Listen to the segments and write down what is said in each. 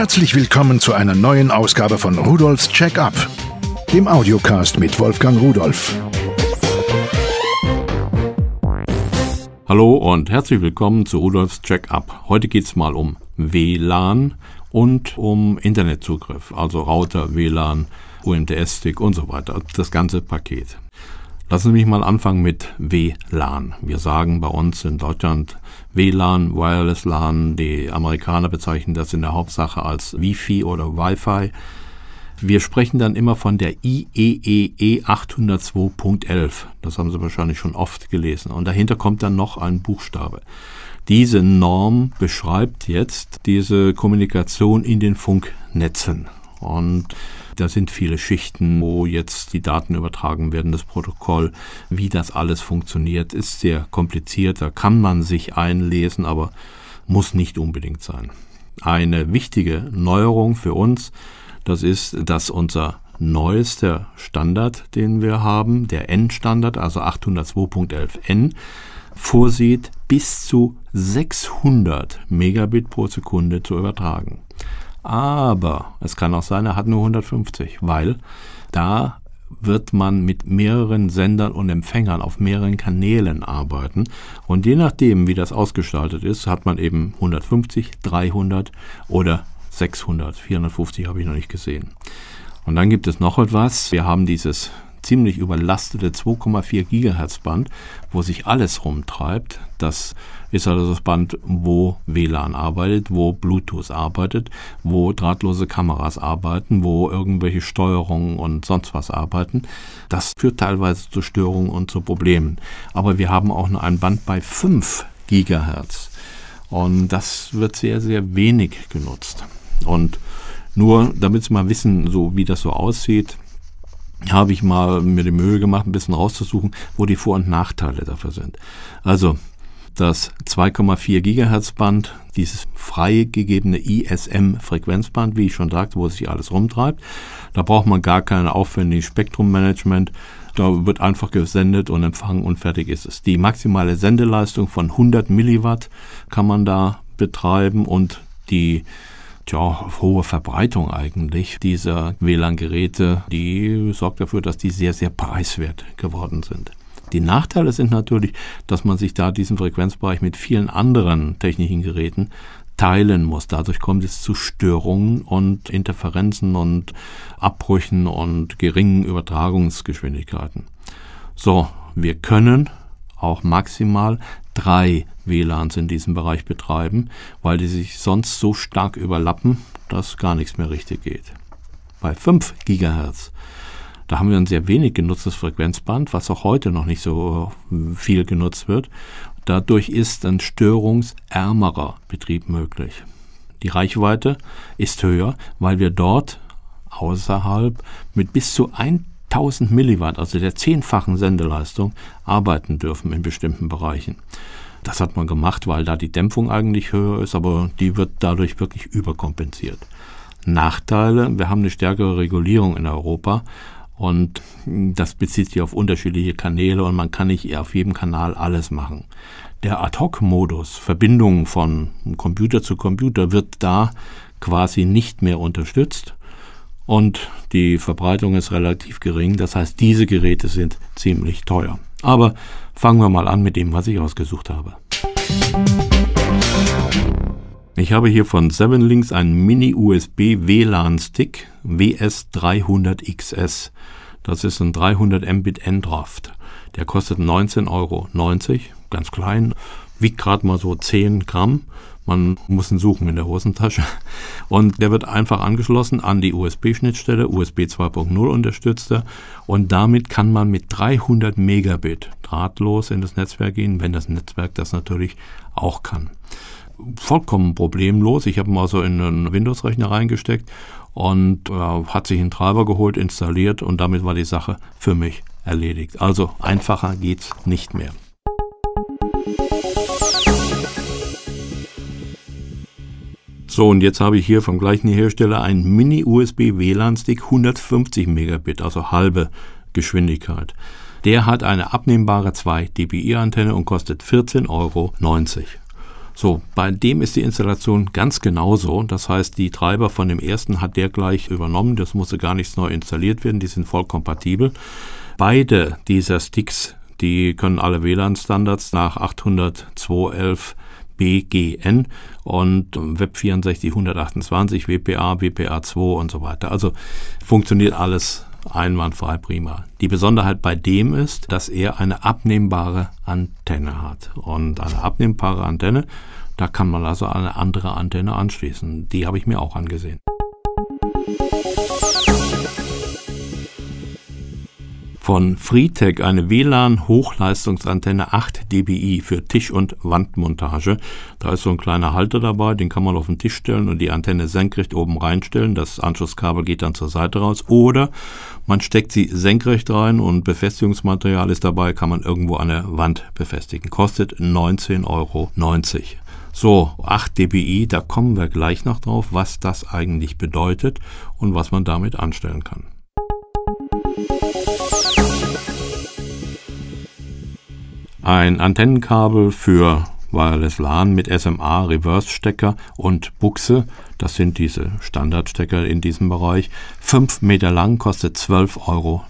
Herzlich willkommen zu einer neuen Ausgabe von Rudolfs Check-up, dem Audiocast mit Wolfgang Rudolf. Hallo und herzlich willkommen zu Rudolfs Check-up. Heute geht es mal um WLAN und um Internetzugriff, also Router, WLAN, UMTS-Stick und so weiter, das ganze Paket. Lassen Sie mich mal anfangen mit WLAN. Wir sagen bei uns in Deutschland WLAN, Wireless LAN. Die Amerikaner bezeichnen das in der Hauptsache als Wi-Fi oder Wi-Fi. Wir sprechen dann immer von der IEEE 802.11. Das haben Sie wahrscheinlich schon oft gelesen. Und dahinter kommt dann noch ein Buchstabe. Diese Norm beschreibt jetzt diese Kommunikation in den Funknetzen. Und da sind viele Schichten, wo jetzt die Daten übertragen werden, das Protokoll, wie das alles funktioniert, ist sehr kompliziert. Da kann man sich einlesen, aber muss nicht unbedingt sein. Eine wichtige Neuerung für uns, das ist, dass unser neuester Standard, den wir haben, der N-Standard, also 802.11n, vorsieht, bis zu 600 Megabit pro Sekunde zu übertragen. Aber es kann auch sein, er hat nur 150, weil da wird man mit mehreren Sendern und Empfängern auf mehreren Kanälen arbeiten. Und je nachdem, wie das ausgestaltet ist, hat man eben 150, 300 oder 600. 450 habe ich noch nicht gesehen. Und dann gibt es noch etwas. Wir haben dieses ziemlich überlastete 2,4 Gigahertz Band, wo sich alles rumtreibt. Das ist also das Band, wo WLAN arbeitet, wo Bluetooth arbeitet, wo drahtlose Kameras arbeiten, wo irgendwelche Steuerungen und sonst was arbeiten. Das führt teilweise zu Störungen und zu Problemen. Aber wir haben auch noch ein Band bei 5 Gigahertz. Und das wird sehr, sehr wenig genutzt. Und nur damit Sie mal wissen, so wie das so aussieht, habe ich mal mir die Mühe gemacht, ein bisschen rauszusuchen, wo die Vor- und Nachteile dafür sind. Also das 2,4 Gigahertz Band, dieses freigegebene ISM-Frequenzband, wie ich schon sagte, wo sich alles rumtreibt. Da braucht man gar kein aufwendiges Spektrummanagement. Da wird einfach gesendet und empfangen und fertig ist es. Die maximale Sendeleistung von 100 Milliwatt kann man da betreiben und die tja, hohe Verbreitung eigentlich dieser WLAN-Geräte, die sorgt dafür, dass die sehr, sehr preiswert geworden sind. Die Nachteile sind natürlich, dass man sich da diesen Frequenzbereich mit vielen anderen technischen Geräten teilen muss. Dadurch kommt es zu Störungen und Interferenzen und Abbrüchen und geringen Übertragungsgeschwindigkeiten. So, wir können auch maximal drei WLANs in diesem Bereich betreiben, weil die sich sonst so stark überlappen, dass gar nichts mehr richtig geht. Bei 5 Gigahertz da haben wir ein sehr wenig genutztes Frequenzband, was auch heute noch nicht so viel genutzt wird. Dadurch ist ein störungsärmerer Betrieb möglich. Die Reichweite ist höher, weil wir dort außerhalb mit bis zu 1000 Milliwatt, also der zehnfachen Sendeleistung, arbeiten dürfen in bestimmten Bereichen. Das hat man gemacht, weil da die Dämpfung eigentlich höher ist, aber die wird dadurch wirklich überkompensiert. Nachteile, wir haben eine stärkere Regulierung in Europa und das bezieht sich auf unterschiedliche Kanäle und man kann nicht auf jedem Kanal alles machen. Der Ad-Hoc-Modus, Verbindung von Computer zu Computer, wird da quasi nicht mehr unterstützt und die Verbreitung ist relativ gering. Das heißt, diese Geräte sind ziemlich teuer. Aber fangen wir mal an mit dem, was ich ausgesucht habe. Ich habe hier von Seven Links einen Mini-USB WLAN-Stick WS300XS. Das ist ein 300 Mbit Endraft. Der kostet 19,90 Euro. Ganz klein, wiegt gerade mal so 10 Gramm. Man muss ihn suchen in der Hosentasche. Und der wird einfach angeschlossen an die USB-Schnittstelle. USB 2.0 unterstützt er. Und damit kann man mit 300 Megabit drahtlos in das Netzwerk gehen, wenn das Netzwerk das natürlich auch kann vollkommen problemlos. Ich habe mal so in einen Windows-Rechner reingesteckt und äh, hat sich einen Treiber geholt, installiert und damit war die Sache für mich erledigt. Also einfacher geht's nicht mehr. So, und jetzt habe ich hier vom gleichen Hersteller einen Mini-USB-WLAN-Stick 150 Megabit, also halbe Geschwindigkeit. Der hat eine abnehmbare 2 dBi-Antenne und kostet 14,90 Euro. So, bei dem ist die Installation ganz genauso. Das heißt, die Treiber von dem ersten hat der gleich übernommen. Das musste gar nichts neu installiert werden. Die sind voll kompatibel. Beide dieser Sticks, die können alle WLAN-Standards nach 802.11 BGN und Web64 128, WPA, WPA2 und so weiter. Also funktioniert alles einwandfrei prima. Die Besonderheit bei dem ist, dass er eine abnehmbare Antenne hat. Und eine abnehmbare Antenne, da kann man also eine andere Antenne anschließen. Die habe ich mir auch angesehen. Von Freetech eine WLAN-Hochleistungsantenne 8 dBi für Tisch- und Wandmontage. Da ist so ein kleiner Halter dabei, den kann man auf den Tisch stellen und die Antenne senkrecht oben reinstellen. Das Anschlusskabel geht dann zur Seite raus. Oder man steckt sie senkrecht rein und Befestigungsmaterial ist dabei, kann man irgendwo an der Wand befestigen. Kostet 19,90 Euro. So, 8 dBi, da kommen wir gleich noch drauf, was das eigentlich bedeutet und was man damit anstellen kann. Ein Antennenkabel für Wireless LAN mit SMA, Reverse-Stecker und Buchse. Das sind diese Standardstecker in diesem Bereich. 5 Meter lang, kostet 12,90 Euro.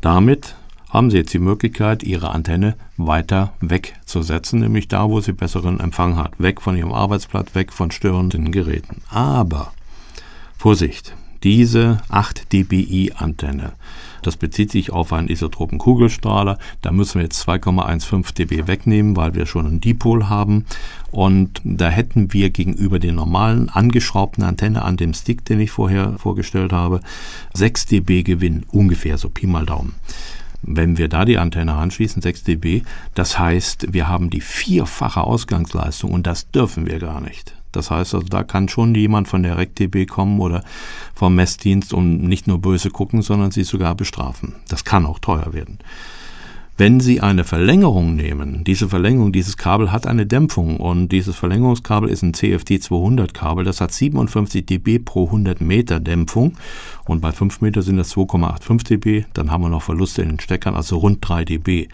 Damit haben Sie jetzt die Möglichkeit, Ihre Antenne weiter wegzusetzen, nämlich da, wo sie besseren Empfang hat. Weg von Ihrem Arbeitsplatz, weg von störenden Geräten. Aber Vorsicht, diese 8 dBi Antenne das bezieht sich auf einen isotropen Kugelstrahler. Da müssen wir jetzt 2,15 dB wegnehmen, weil wir schon einen Dipol haben. Und da hätten wir gegenüber den normalen angeschraubten Antenne an dem Stick, den ich vorher vorgestellt habe, 6 dB Gewinn, ungefähr so Pi mal Daumen. Wenn wir da die Antenne anschließen, 6 dB, das heißt, wir haben die vierfache Ausgangsleistung und das dürfen wir gar nicht. Das heißt also, da kann schon jemand von der RecDB kommen oder vom Messdienst und nicht nur böse gucken, sondern sie sogar bestrafen. Das kann auch teuer werden. Wenn Sie eine Verlängerung nehmen, diese Verlängerung, dieses Kabel hat eine Dämpfung und dieses Verlängerungskabel ist ein CFD 200 Kabel, das hat 57 dB pro 100 Meter Dämpfung und bei 5 Meter sind das 2,85 dB, dann haben wir noch Verluste in den Steckern, also rund 3 dB.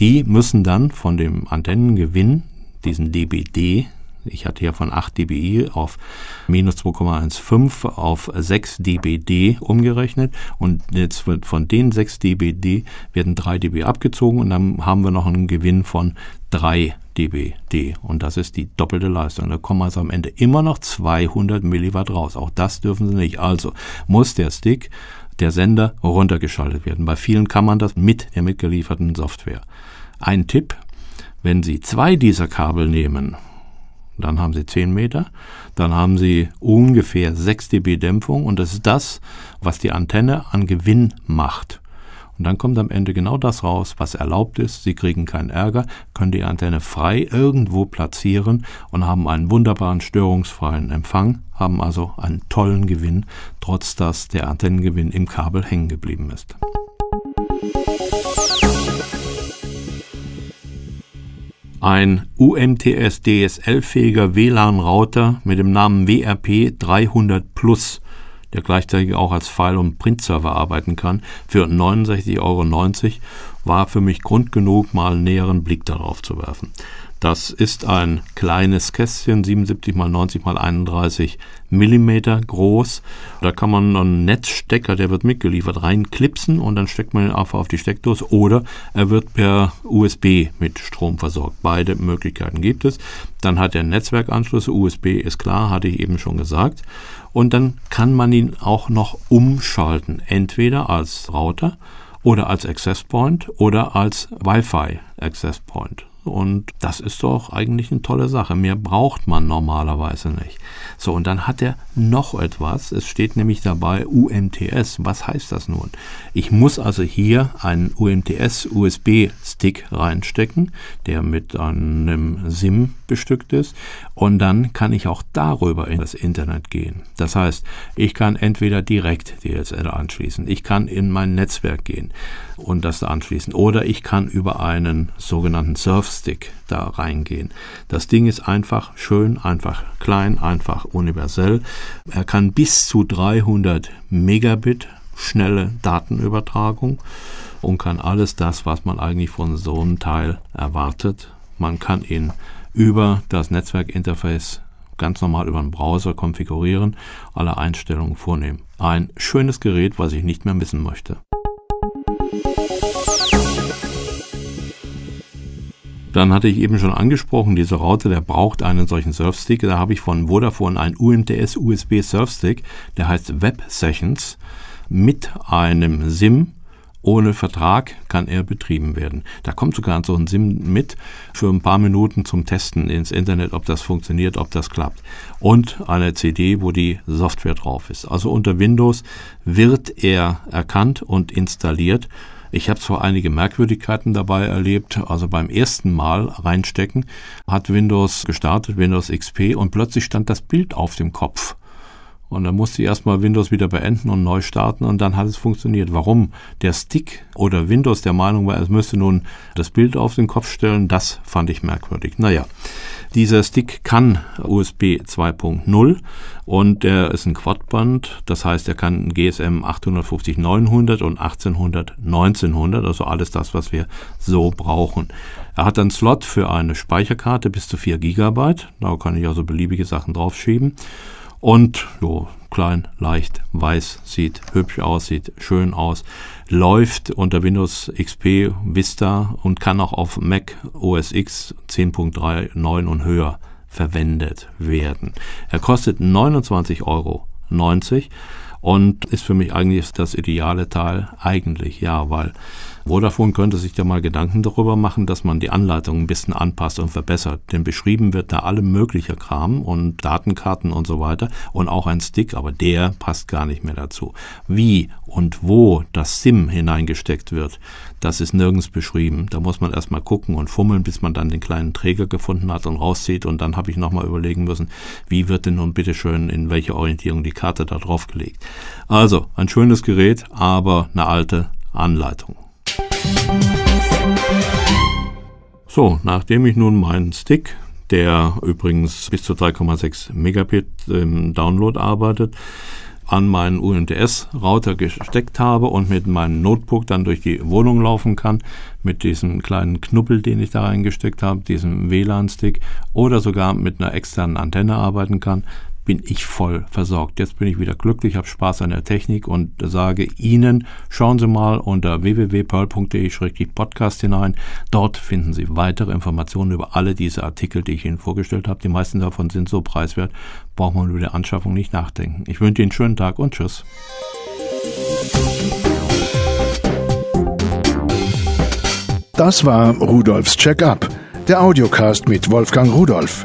Die müssen dann von dem Antennengewinn, diesen dBd, ich hatte ja von 8 dBi auf minus 2,15 auf 6 dBd umgerechnet und jetzt wird von den 6 dBd werden 3 dB abgezogen und dann haben wir noch einen Gewinn von 3 dBd und das ist die doppelte Leistung. Da kommen also am Ende immer noch 200 Milliwatt raus. Auch das dürfen Sie nicht. Also muss der Stick, der Sender runtergeschaltet werden. Bei vielen kann man das mit der mitgelieferten Software. Ein Tipp, wenn Sie zwei dieser Kabel nehmen, dann haben Sie 10 Meter, dann haben Sie ungefähr 6 dB Dämpfung und das ist das, was die Antenne an Gewinn macht. Und dann kommt am Ende genau das raus, was erlaubt ist. Sie kriegen keinen Ärger, können die Antenne frei irgendwo platzieren und haben einen wunderbaren störungsfreien Empfang, haben also einen tollen Gewinn, trotz dass der Antennengewinn im Kabel hängen geblieben ist. Ein UMTS DSL-fähiger WLAN-Router mit dem Namen WRP 300 Plus, der gleichzeitig auch als File- und Print-Server arbeiten kann, für 69,90 Euro war für mich Grund genug, mal einen näheren Blick darauf zu werfen. Das ist ein kleines Kästchen, 77 x 90 x 31 Millimeter groß. Da kann man einen Netzstecker, der wird mitgeliefert, reinklipsen und dann steckt man ihn einfach auf die Steckdose oder er wird per USB mit Strom versorgt. Beide Möglichkeiten gibt es. Dann hat er Netzwerkanschlüsse, USB ist klar, hatte ich eben schon gesagt. Und dann kann man ihn auch noch umschalten, entweder als Router oder als Access Point oder als Wi-Fi Access Point. Und das ist doch eigentlich eine tolle Sache. Mehr braucht man normalerweise nicht. So, und dann hat er noch etwas. Es steht nämlich dabei UMTS. Was heißt das nun? Ich muss also hier einen UMTS-USB-Stick reinstecken, der mit einem SIM bestückt ist. Und dann kann ich auch darüber in das Internet gehen. Das heißt, ich kann entweder direkt DSL anschließen, ich kann in mein Netzwerk gehen und das da anschließen. Oder ich kann über einen sogenannten Surfstick da reingehen. Das Ding ist einfach schön, einfach klein, einfach universell. Er kann bis zu 300 Megabit schnelle Datenübertragung und kann alles das, was man eigentlich von so einem Teil erwartet. Man kann ihn über das Netzwerkinterface ganz normal über den Browser konfigurieren, alle Einstellungen vornehmen. Ein schönes Gerät, was ich nicht mehr missen möchte. Dann hatte ich eben schon angesprochen, dieser Router, der braucht einen solchen Surfstick. Da habe ich von Vodafone einen UMTS USB Surfstick, der heißt Web Sessions mit einem SIM ohne Vertrag kann er betrieben werden. Da kommt sogar so ein SIM mit für ein paar Minuten zum Testen ins Internet, ob das funktioniert, ob das klappt. Und eine CD, wo die Software drauf ist. Also unter Windows wird er erkannt und installiert. Ich habe zwar einige Merkwürdigkeiten dabei erlebt, also beim ersten Mal reinstecken, hat Windows gestartet, Windows XP, und plötzlich stand das Bild auf dem Kopf. Und dann musste ich erstmal Windows wieder beenden und neu starten und dann hat es funktioniert. Warum der Stick oder Windows der Meinung war, es müsste nun das Bild auf den Kopf stellen, das fand ich merkwürdig. Naja, dieser Stick kann USB 2.0 und der ist ein Quadband, das heißt, er kann GSM 850 900 und 1800 1900, also alles das, was wir so brauchen. Er hat einen Slot für eine Speicherkarte bis zu 4 GB, da kann ich also beliebige Sachen draufschieben. Und jo, klein, leicht, weiß, sieht hübsch aus, sieht schön aus, läuft unter Windows XP Vista und kann auch auf Mac OS X 10.3, und höher verwendet werden. Er kostet 29,90 Euro und ist für mich eigentlich das ideale Teil. Eigentlich ja, weil Vodafone könnte sich da mal Gedanken darüber machen, dass man die Anleitung ein bisschen anpasst und verbessert. Denn beschrieben wird da alle mögliche Kram und Datenkarten und so weiter und auch ein Stick, aber der passt gar nicht mehr dazu. Wie und wo das SIM hineingesteckt wird, das ist nirgends beschrieben. Da muss man erstmal gucken und fummeln, bis man dann den kleinen Träger gefunden hat und rauszieht. Und dann habe ich nochmal überlegen müssen, wie wird denn nun bitteschön in welche Orientierung die Karte da drauf gelegt. Also ein schönes Gerät, aber eine alte Anleitung. So, nachdem ich nun meinen Stick, der übrigens bis zu 3,6 Megabit im Download arbeitet, an meinen UMTS-Router gesteckt habe und mit meinem Notebook dann durch die Wohnung laufen kann, mit diesem kleinen Knubbel, den ich da reingesteckt habe, diesem WLAN-Stick oder sogar mit einer externen Antenne arbeiten kann, bin ich voll versorgt. Jetzt bin ich wieder glücklich, habe Spaß an der Technik und sage Ihnen, schauen Sie mal unter www.pearl.de-podcast hinein. Dort finden Sie weitere Informationen über alle diese Artikel, die ich Ihnen vorgestellt habe. Die meisten davon sind so preiswert, braucht man über die Anschaffung nicht nachdenken. Ich wünsche Ihnen einen schönen Tag und Tschüss. Das war Rudolfs Check-up, der Audiocast mit Wolfgang Rudolf.